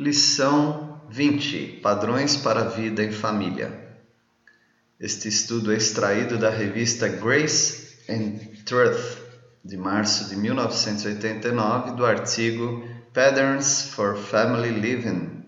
Lição 20: Padrões para a vida em família. Este estudo é extraído da revista Grace and Truth, de março de 1989, do artigo Patterns for Family Living,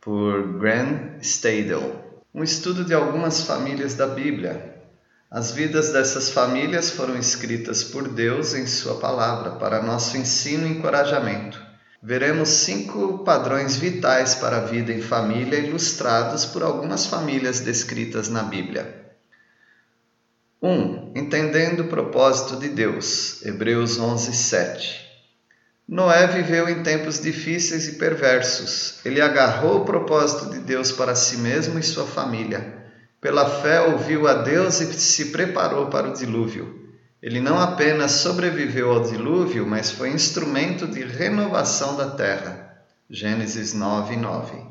por Graham Stadel. Um estudo de algumas famílias da Bíblia. As vidas dessas famílias foram escritas por Deus em Sua palavra para nosso ensino e encorajamento. Veremos cinco padrões vitais para a vida em família ilustrados por algumas famílias descritas na Bíblia. 1. Um, entendendo o propósito de Deus. Hebreus 11, 7. Noé viveu em tempos difíceis e perversos. Ele agarrou o propósito de Deus para si mesmo e sua família. Pela fé ouviu a Deus e se preparou para o dilúvio. Ele não apenas sobreviveu ao dilúvio, mas foi instrumento de renovação da terra. Gênesis 9, 9.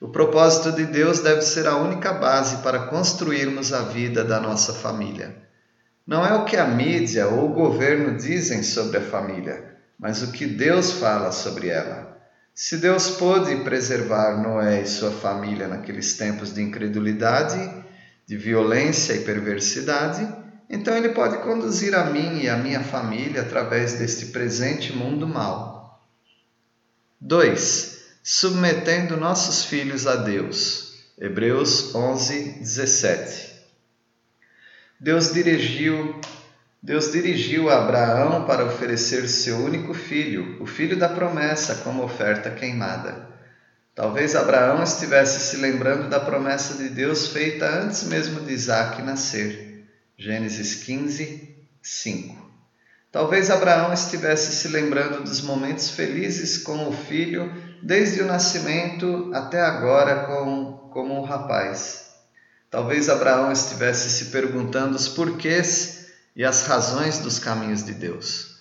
O propósito de Deus deve ser a única base para construirmos a vida da nossa família. Não é o que a mídia ou o governo dizem sobre a família, mas o que Deus fala sobre ela. Se Deus pôde preservar Noé e sua família naqueles tempos de incredulidade, de violência e perversidade, então Ele pode conduzir a mim e a minha família através deste presente mundo mau. 2. Submetendo nossos filhos a Deus. Hebreus 11, 17. Deus dirigiu Deus dirigiu Abraão para oferecer seu único filho, o filho da promessa, como oferta queimada. Talvez Abraão estivesse se lembrando da promessa de Deus feita antes mesmo de Isaac nascer. Gênesis 15, 5. Talvez Abraão estivesse se lembrando dos momentos felizes com o filho, desde o nascimento até agora com, como um rapaz. Talvez Abraão estivesse se perguntando os porquês e as razões dos caminhos de Deus.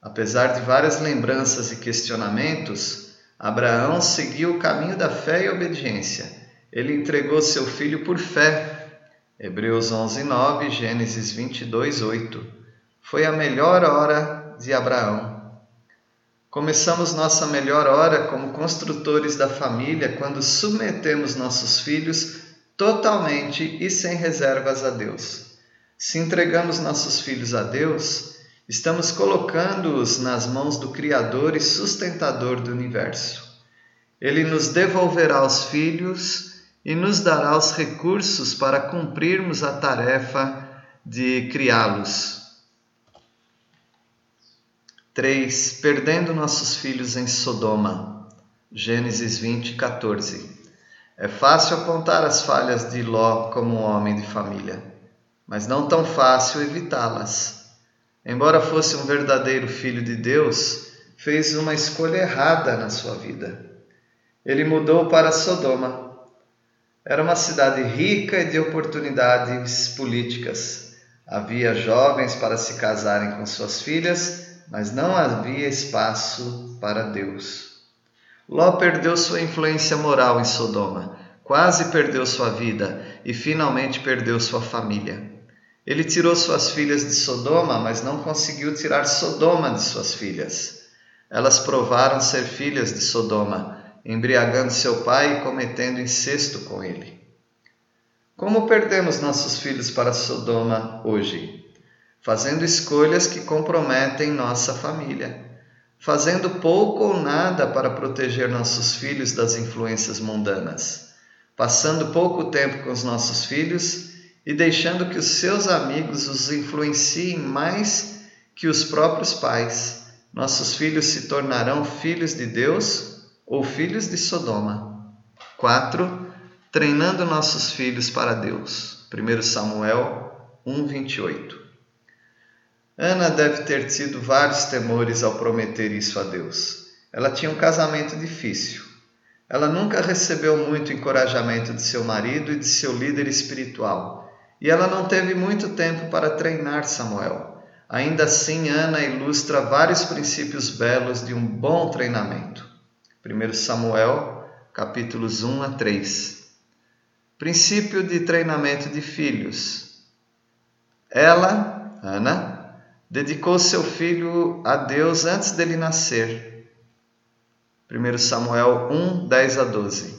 Apesar de várias lembranças e questionamentos, Abraão seguiu o caminho da fé e obediência. Ele entregou seu filho por fé. Hebreus 11, 9, Gênesis 22, 8. Foi a melhor hora de Abraão. Começamos nossa melhor hora como construtores da família quando submetemos nossos filhos totalmente e sem reservas a Deus. Se entregamos nossos filhos a Deus, estamos colocando-os nas mãos do Criador e sustentador do universo. Ele nos devolverá os filhos e nos dará os recursos para cumprirmos a tarefa de criá-los. 3. Perdendo nossos filhos em Sodoma. Gênesis 20, 14. É fácil apontar as falhas de Ló como um homem de família mas não tão fácil evitá-las. Embora fosse um verdadeiro filho de Deus, fez uma escolha errada na sua vida. Ele mudou para Sodoma. Era uma cidade rica e de oportunidades políticas. Havia jovens para se casarem com suas filhas, mas não havia espaço para Deus. Ló perdeu sua influência moral em Sodoma, quase perdeu sua vida e finalmente perdeu sua família. Ele tirou suas filhas de Sodoma, mas não conseguiu tirar Sodoma de suas filhas. Elas provaram ser filhas de Sodoma, embriagando seu pai e cometendo incesto com ele. Como perdemos nossos filhos para Sodoma hoje? Fazendo escolhas que comprometem nossa família, fazendo pouco ou nada para proteger nossos filhos das influências mundanas, passando pouco tempo com os nossos filhos e deixando que os seus amigos os influenciem mais que os próprios pais, nossos filhos se tornarão filhos de Deus ou filhos de Sodoma. 4. Treinando nossos filhos para Deus. 1 Samuel 1:28. Ana deve ter tido vários temores ao prometer isso a Deus. Ela tinha um casamento difícil. Ela nunca recebeu muito encorajamento de seu marido e de seu líder espiritual e ela não teve muito tempo para treinar Samuel. Ainda assim, Ana ilustra vários princípios belos de um bom treinamento. 1 Samuel, capítulos 1 a 3. Princípio de treinamento de filhos. Ela, Ana, dedicou seu filho a Deus antes dele nascer. 1 Samuel 1, 10 a 12.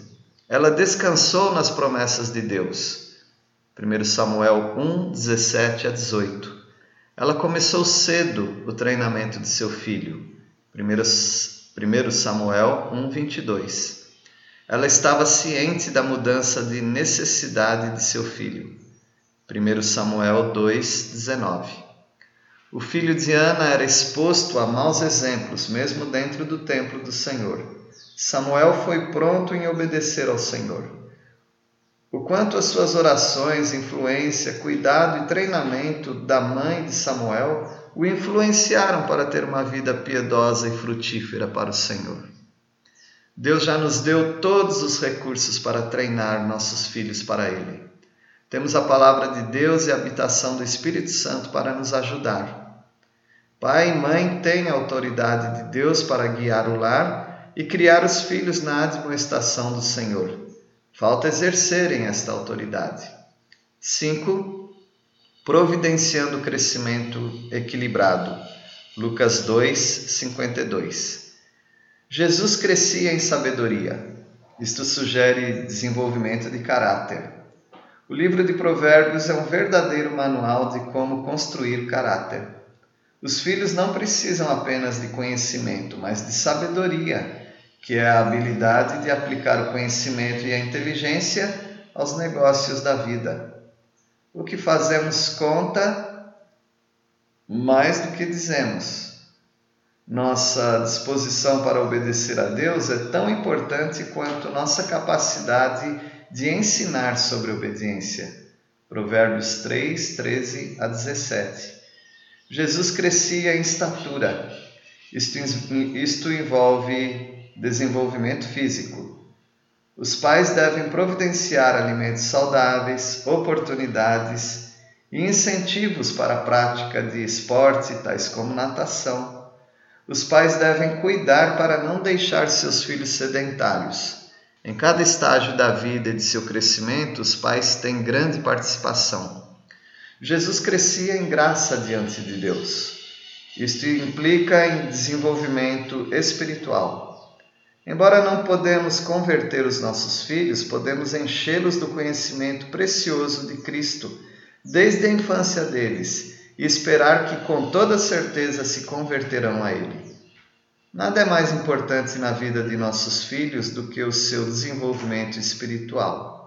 Ela descansou nas promessas de Deus. 1 Samuel 1, 17 a 18. Ela começou cedo o treinamento de seu filho. 1 Samuel 1, 22. Ela estava ciente da mudança de necessidade de seu filho. 1 Samuel 2, 19. O filho de Ana era exposto a maus exemplos, mesmo dentro do templo do Senhor. Samuel foi pronto em obedecer ao Senhor. O quanto as suas orações, influência, cuidado e treinamento da mãe de Samuel o influenciaram para ter uma vida piedosa e frutífera para o Senhor. Deus já nos deu todos os recursos para treinar nossos filhos para Ele. Temos a palavra de Deus e a habitação do Espírito Santo para nos ajudar. Pai e mãe têm a autoridade de Deus para guiar o lar e criar os filhos na admoestação do Senhor. Falta exercerem esta autoridade. 5. Providenciando crescimento equilibrado. Lucas 2, 52. Jesus crescia em sabedoria. Isto sugere desenvolvimento de caráter. O livro de Provérbios é um verdadeiro manual de como construir caráter. Os filhos não precisam apenas de conhecimento, mas de sabedoria, que é a habilidade de aplicar o conhecimento e a inteligência aos negócios da vida. O que fazemos conta mais do que dizemos. Nossa disposição para obedecer a Deus é tão importante quanto nossa capacidade de ensinar sobre obediência. Provérbios 3, 13 a 17. Jesus crescia em estatura. Isto, isto envolve desenvolvimento físico. Os pais devem providenciar alimentos saudáveis, oportunidades e incentivos para a prática de esporte, tais como natação. Os pais devem cuidar para não deixar seus filhos sedentários. Em cada estágio da vida e de seu crescimento, os pais têm grande participação. Jesus crescia em graça diante de Deus. Isto implica em desenvolvimento espiritual. Embora não podemos converter os nossos filhos, podemos enchê-los do conhecimento precioso de Cristo desde a infância deles e esperar que com toda certeza se converterão a Ele. Nada é mais importante na vida de nossos filhos do que o seu desenvolvimento espiritual.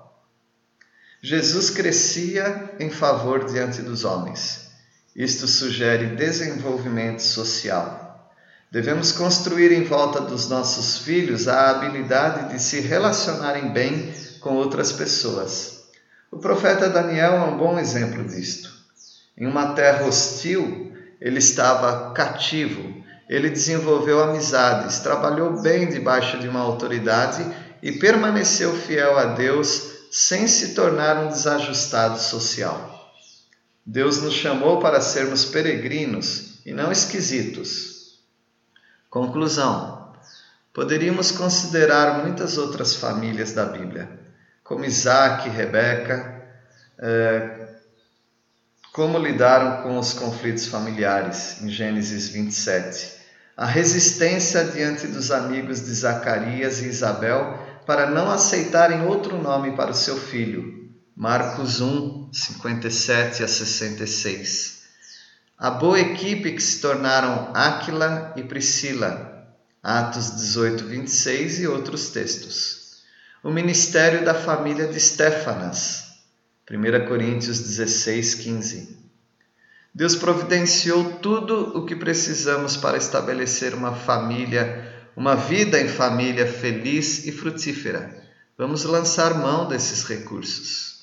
Jesus crescia em favor diante dos homens. Isto sugere desenvolvimento social. Devemos construir em volta dos nossos filhos a habilidade de se relacionarem bem com outras pessoas. O profeta Daniel é um bom exemplo disto. Em uma terra hostil, ele estava cativo, ele desenvolveu amizades, trabalhou bem debaixo de uma autoridade e permaneceu fiel a Deus sem se tornar um desajustado social. Deus nos chamou para sermos peregrinos e não esquisitos. Conclusão: poderíamos considerar muitas outras famílias da Bíblia, como Isaac e Rebeca, é, como lidaram com os conflitos familiares, em Gênesis 27. A resistência diante dos amigos de Zacarias e Isabel para não aceitarem outro nome para o seu filho. Marcos 1, 57 a 66. A boa equipe que se tornaram Áquila e Priscila. Atos 18, 26 e outros textos. O ministério da família de Stefanas. 1 Coríntios 16, 15. Deus providenciou tudo o que precisamos para estabelecer uma família uma vida em família feliz e frutífera. Vamos lançar mão desses recursos.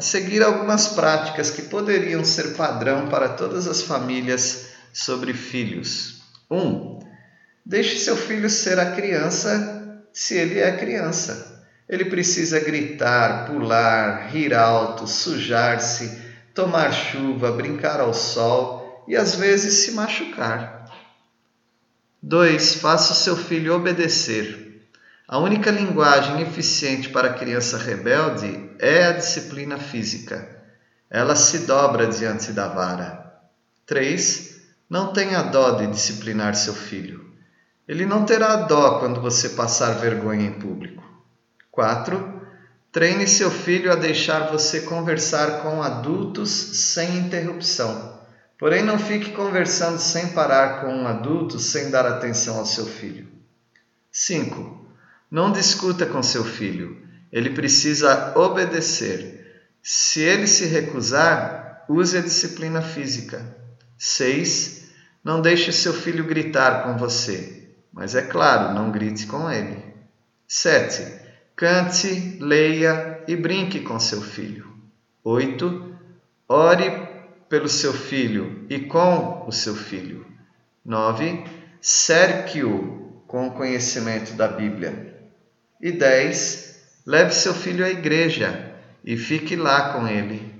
A seguir, algumas práticas que poderiam ser padrão para todas as famílias sobre filhos. 1. Um, deixe seu filho ser a criança se ele é criança. Ele precisa gritar, pular, rir alto, sujar-se, tomar chuva, brincar ao sol e às vezes se machucar. 2. Faça o seu filho obedecer. A única linguagem eficiente para a criança rebelde é a disciplina física. Ela se dobra diante da vara. 3. Não tenha dó de disciplinar seu filho. Ele não terá dó quando você passar vergonha em público. 4. Treine seu filho a deixar você conversar com adultos sem interrupção. Porém, não fique conversando sem parar com um adulto sem dar atenção ao seu filho. 5. Não discuta com seu filho. Ele precisa obedecer. Se ele se recusar, use a disciplina física. 6. Não deixe seu filho gritar com você, mas é claro, não grite com ele. 7. Cante, leia e brinque com seu filho. 8. Ore pelo seu filho e com o seu filho. 9. Cerque-o com o conhecimento da Bíblia. E 10. Leve seu filho à igreja e fique lá com ele